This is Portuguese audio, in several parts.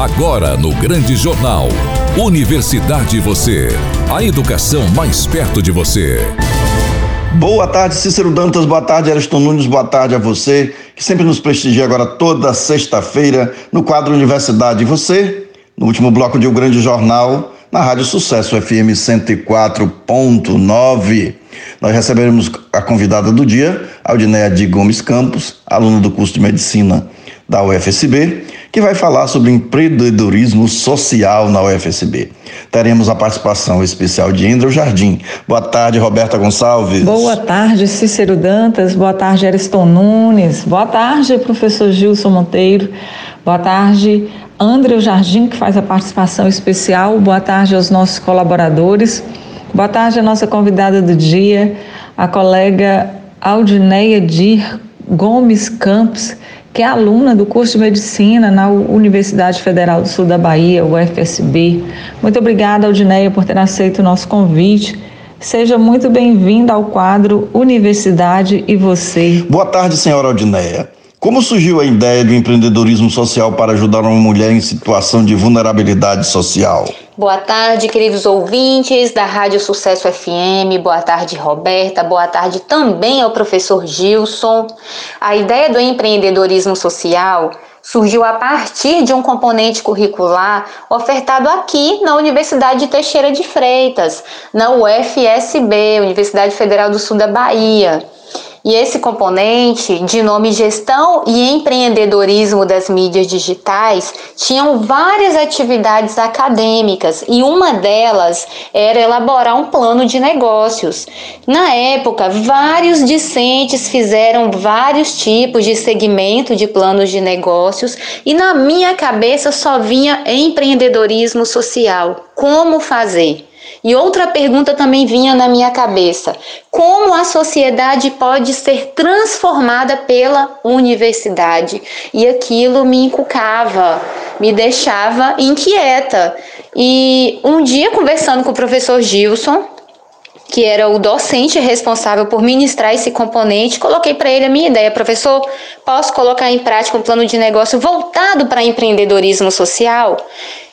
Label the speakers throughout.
Speaker 1: Agora no Grande Jornal. Universidade Você. A educação mais perto de você.
Speaker 2: Boa tarde, Cícero Dantas. Boa tarde, Ariston Nunes. Boa tarde a você, que sempre nos prestigia agora toda sexta-feira no quadro Universidade Você, no último bloco de O Grande Jornal, na Rádio Sucesso FM 104.9. Nós receberemos a convidada do dia, Aldinéia de Gomes Campos, aluna do curso de Medicina da UFSB, que vai falar sobre empreendedorismo social na UFSB. Teremos a participação especial de Andrew Jardim. Boa tarde, Roberta Gonçalves.
Speaker 3: Boa tarde, Cícero Dantas. Boa tarde, Ariston Nunes. Boa tarde, professor Gilson Monteiro. Boa tarde, André Jardim, que faz a participação especial. Boa tarde aos nossos colaboradores. Boa tarde à nossa convidada do dia, a colega Aldineia Dir Gomes Campos, que é aluna do curso de medicina na Universidade Federal do Sul da Bahia, UFSB. Muito obrigada, Aldineia, por ter aceito o nosso convite. Seja muito bem-vinda ao quadro Universidade e Você.
Speaker 2: Boa tarde, senhora Aldineia. Como surgiu a ideia do empreendedorismo social para ajudar uma mulher em situação de vulnerabilidade social?
Speaker 4: Boa tarde, queridos ouvintes da Rádio Sucesso FM. Boa tarde, Roberta. Boa tarde também ao professor Gilson. A ideia do empreendedorismo social surgiu a partir de um componente curricular ofertado aqui na Universidade de Teixeira de Freitas, na UFSB, Universidade Federal do Sul da Bahia. E esse componente, de nome Gestão e Empreendedorismo das Mídias Digitais, tinham várias atividades acadêmicas e uma delas era elaborar um plano de negócios. Na época, vários discentes fizeram vários tipos de segmento de planos de negócios e na minha cabeça só vinha empreendedorismo social. Como fazer? E outra pergunta também vinha na minha cabeça: como a sociedade pode ser transformada pela universidade? E aquilo me encucava, me deixava inquieta. E um dia, conversando com o professor Gilson, que era o docente responsável por ministrar esse componente, coloquei para ele a minha ideia, professor, posso colocar em prática um plano de negócio voltado para empreendedorismo social?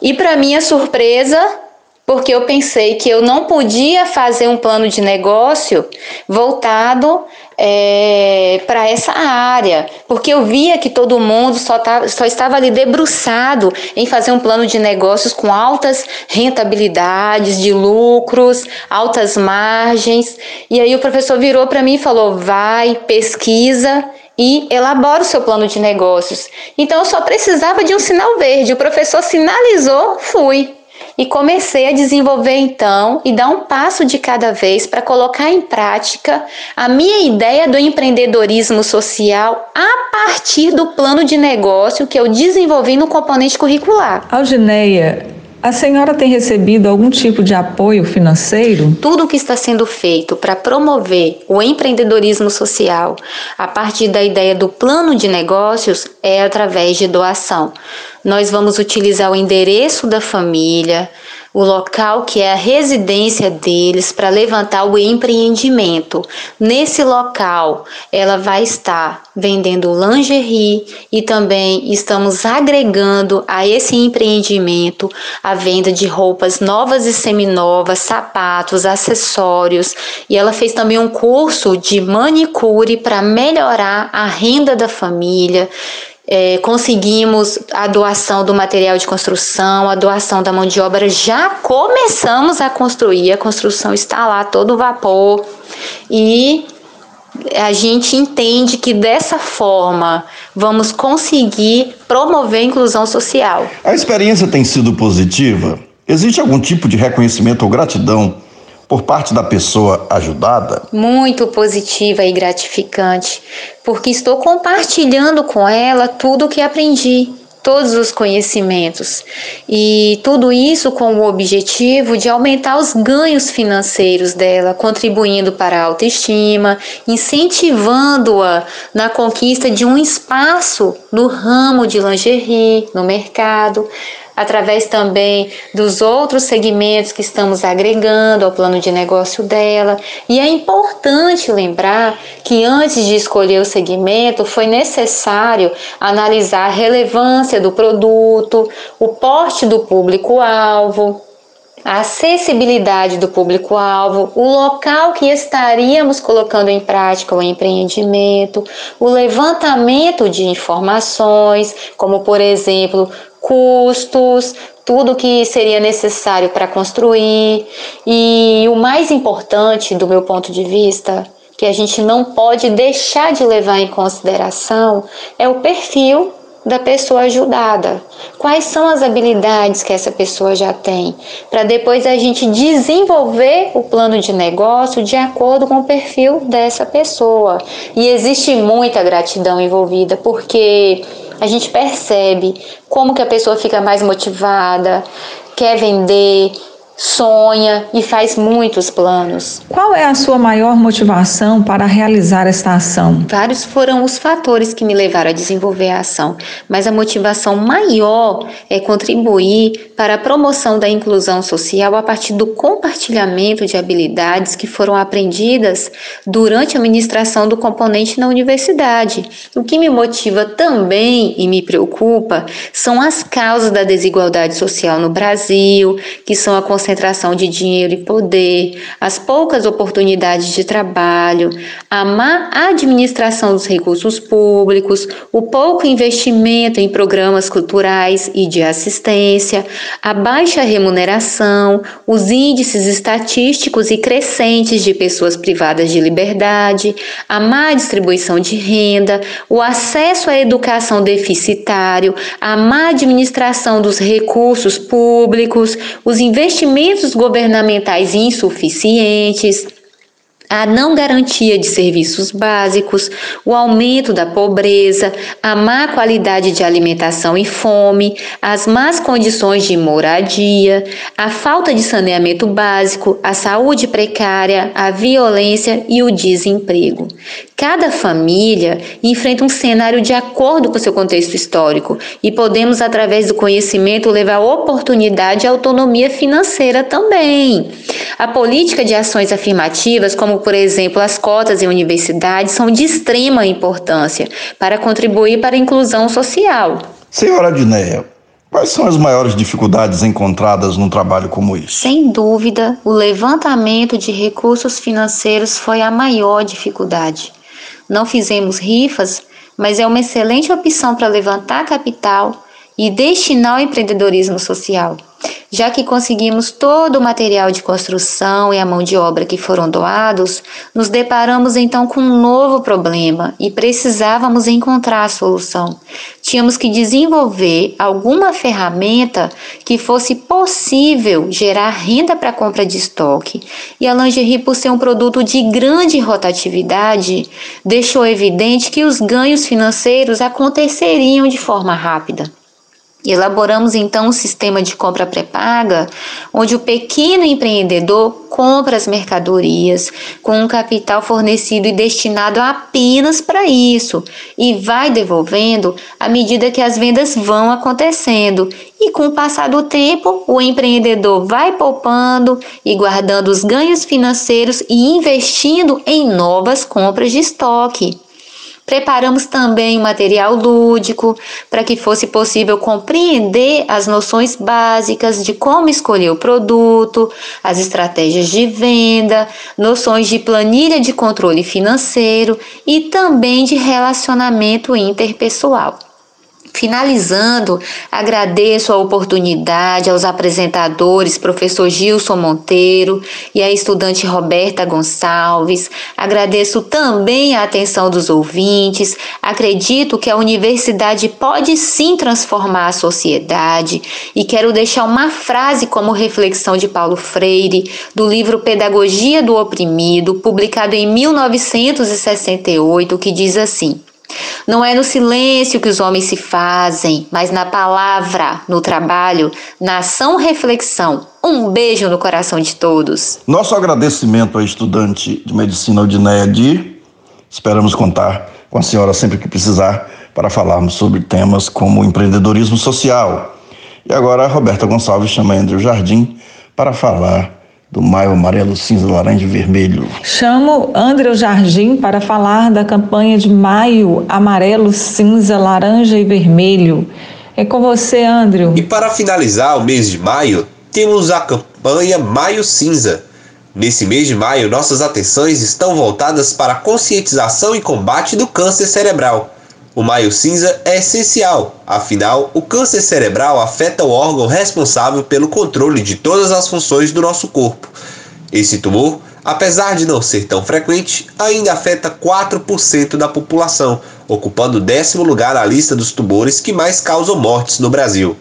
Speaker 4: E para minha surpresa, porque eu pensei que eu não podia fazer um plano de negócio voltado é, para essa área, porque eu via que todo mundo só, tá, só estava ali debruçado em fazer um plano de negócios com altas rentabilidades, de lucros, altas margens. E aí o professor virou para mim e falou: vai, pesquisa e elabora o seu plano de negócios. Então eu só precisava de um sinal verde. O professor sinalizou, fui e comecei a desenvolver então e dar um passo de cada vez para colocar em prática a minha ideia do empreendedorismo social a partir do plano de negócio que eu desenvolvi no componente curricular.
Speaker 3: Algineia, a senhora tem recebido algum tipo de apoio financeiro?
Speaker 4: Tudo o que está sendo feito para promover o empreendedorismo social a partir da ideia do plano de negócios é através de doação. Nós vamos utilizar o endereço da família, o local que é a residência deles para levantar o empreendimento. Nesse local, ela vai estar vendendo lingerie e também estamos agregando a esse empreendimento a venda de roupas novas e seminovas, sapatos, acessórios. E ela fez também um curso de manicure para melhorar a renda da família é, conseguimos a doação do material de construção, a doação da mão de obra, já começamos a construir, a construção está lá todo vapor e a gente entende que dessa forma vamos conseguir promover a inclusão social.
Speaker 2: A experiência tem sido positiva? Existe algum tipo de reconhecimento ou gratidão por parte da pessoa ajudada?
Speaker 4: Muito positiva e gratificante, porque estou compartilhando com ela tudo o que aprendi, todos os conhecimentos. E tudo isso com o objetivo de aumentar os ganhos financeiros dela, contribuindo para a autoestima, incentivando-a na conquista de um espaço no ramo de lingerie, no mercado, através também dos outros segmentos que estamos agregando ao plano de negócio dela. E é importante lembrar que antes de escolher o segmento, foi necessário analisar a relevância do produto, o porte do público-alvo a acessibilidade do público-alvo, o local que estaríamos colocando em prática o empreendimento, o levantamento de informações, como por exemplo, custos, tudo que seria necessário para construir. E o mais importante, do meu ponto de vista, que a gente não pode deixar de levar em consideração, é o perfil da pessoa ajudada. Quais são as habilidades que essa pessoa já tem? Para depois a gente desenvolver o plano de negócio de acordo com o perfil dessa pessoa. E existe muita gratidão envolvida, porque a gente percebe como que a pessoa fica mais motivada, quer vender, sonha e faz muitos planos.
Speaker 3: Qual é a sua maior motivação para realizar esta ação?
Speaker 4: Vários foram os fatores que me levaram a desenvolver a ação, mas a motivação maior é contribuir para a promoção da inclusão social a partir do compartilhamento de habilidades que foram aprendidas durante a administração do componente na universidade. O que me motiva também e me preocupa são as causas da desigualdade social no Brasil, que são a concentração de dinheiro e poder, as poucas oportunidades de trabalho, a má administração dos recursos públicos, o pouco investimento em programas culturais e de assistência, a baixa remuneração, os índices estatísticos e crescentes de pessoas privadas de liberdade, a má distribuição de renda, o acesso à educação deficitário, a má administração dos recursos públicos, os investimentos investimentos governamentais insuficientes, a não garantia de serviços básicos, o aumento da pobreza, a má qualidade de alimentação e fome, as más condições de moradia, a falta de saneamento básico, a saúde precária, a violência e o desemprego. Cada família enfrenta um cenário de acordo com seu contexto histórico e podemos, através do conhecimento, levar oportunidade e autonomia financeira também. A política de ações afirmativas, como por exemplo as cotas em universidades, são de extrema importância para contribuir para a inclusão social.
Speaker 2: Senhora Adneia, Quais são as maiores dificuldades encontradas num trabalho como esse?
Speaker 4: Sem dúvida, o levantamento de recursos financeiros foi a maior dificuldade. Não fizemos rifas, mas é uma excelente opção para levantar capital e destinar ao empreendedorismo social já que conseguimos todo o material de construção e a mão de obra que foram doados, nos deparamos então com um novo problema e precisávamos encontrar a solução. Tínhamos que desenvolver alguma ferramenta que fosse possível gerar renda para compra de estoque. E a lingerie, por ser um produto de grande rotatividade, deixou evidente que os ganhos financeiros aconteceriam de forma rápida. Elaboramos então um sistema de compra pré-paga, onde o pequeno empreendedor compra as mercadorias com um capital fornecido e destinado apenas para isso e vai devolvendo à medida que as vendas vão acontecendo. E com o passar do tempo, o empreendedor vai poupando e guardando os ganhos financeiros e investindo em novas compras de estoque. Preparamos também um material lúdico para que fosse possível compreender as noções básicas de como escolher o produto, as estratégias de venda, noções de planilha de controle financeiro e também de relacionamento interpessoal. Finalizando, agradeço a oportunidade aos apresentadores, professor Gilson Monteiro e a estudante Roberta Gonçalves. Agradeço também a atenção dos ouvintes. Acredito que a universidade pode sim transformar a sociedade e quero deixar uma frase como reflexão de Paulo Freire, do livro Pedagogia do Oprimido, publicado em 1968, que diz assim: não é no silêncio que os homens se fazem, mas na palavra, no trabalho, na ação reflexão. Um beijo no coração de todos.
Speaker 2: Nosso agradecimento à estudante de medicina Aldineia Dir. Esperamos contar com a senhora sempre que precisar para falarmos sobre temas como empreendedorismo social. E agora Roberta Gonçalves chama Andrew Jardim para falar do Maio Amarelo, Cinza, Laranja e Vermelho.
Speaker 3: Chamo André Jardim para falar da campanha de Maio Amarelo, Cinza, Laranja e Vermelho. É com você, André.
Speaker 5: E para finalizar o mês de maio, temos a campanha Maio Cinza. Nesse mês de maio, nossas atenções estão voltadas para a conscientização e combate do câncer cerebral. O Maio Cinza é essencial, afinal, o câncer cerebral afeta o órgão responsável pelo controle de todas as funções do nosso corpo. Esse tumor, apesar de não ser tão frequente, ainda afeta 4% da população, ocupando o décimo lugar na lista dos tumores que mais causam mortes no Brasil.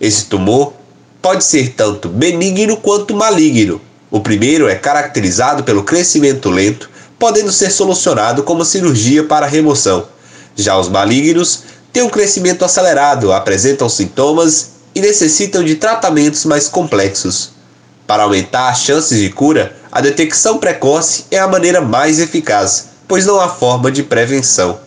Speaker 5: Esse tumor pode ser tanto benigno quanto maligno. O primeiro é caracterizado pelo crescimento lento, podendo ser solucionado com uma cirurgia para remoção. Já os malignos têm um crescimento acelerado, apresentam sintomas e necessitam de tratamentos mais complexos. Para aumentar as chances de cura, a detecção precoce é a maneira mais eficaz, pois não há forma de prevenção.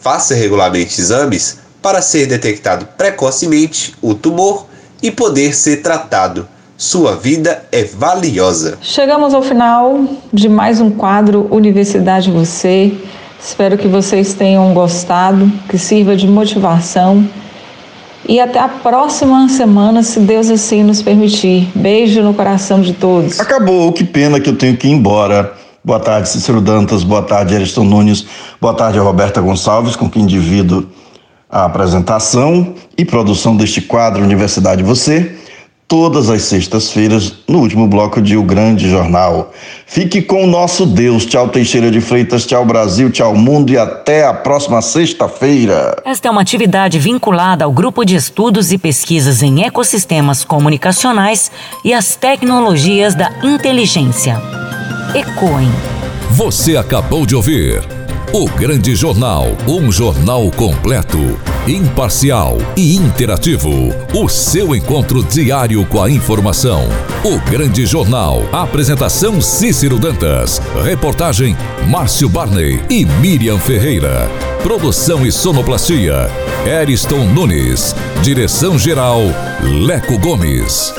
Speaker 5: Faça regularmente exames para ser detectado precocemente o tumor e poder ser tratado. Sua vida é valiosa.
Speaker 3: Chegamos ao final de mais um quadro Universidade Você. Espero que vocês tenham gostado, que sirva de motivação. E até a próxima semana, se Deus assim nos permitir. Beijo no coração de todos.
Speaker 2: Acabou, que pena que eu tenho que ir embora. Boa tarde, Cícero Dantas. Boa tarde, Ariston Nunes. Boa tarde, Roberta Gonçalves, com quem divido a apresentação e produção deste quadro Universidade Você todas as sextas-feiras, no último bloco de O Grande Jornal. Fique com o nosso Deus. Tchau, Teixeira de Freitas. Tchau, Brasil. Tchau, mundo. E até a próxima sexta-feira.
Speaker 6: Esta é uma atividade vinculada ao Grupo de Estudos e Pesquisas em Ecossistemas Comunicacionais e as Tecnologias da Inteligência. ECOEM.
Speaker 1: Você acabou de ouvir. O Grande Jornal, um jornal completo, imparcial e interativo. O seu encontro diário com a informação. O Grande Jornal. Apresentação Cícero Dantas. Reportagem Márcio Barney e Miriam Ferreira. Produção e sonoplastia Eriston Nunes. Direção geral Leco Gomes.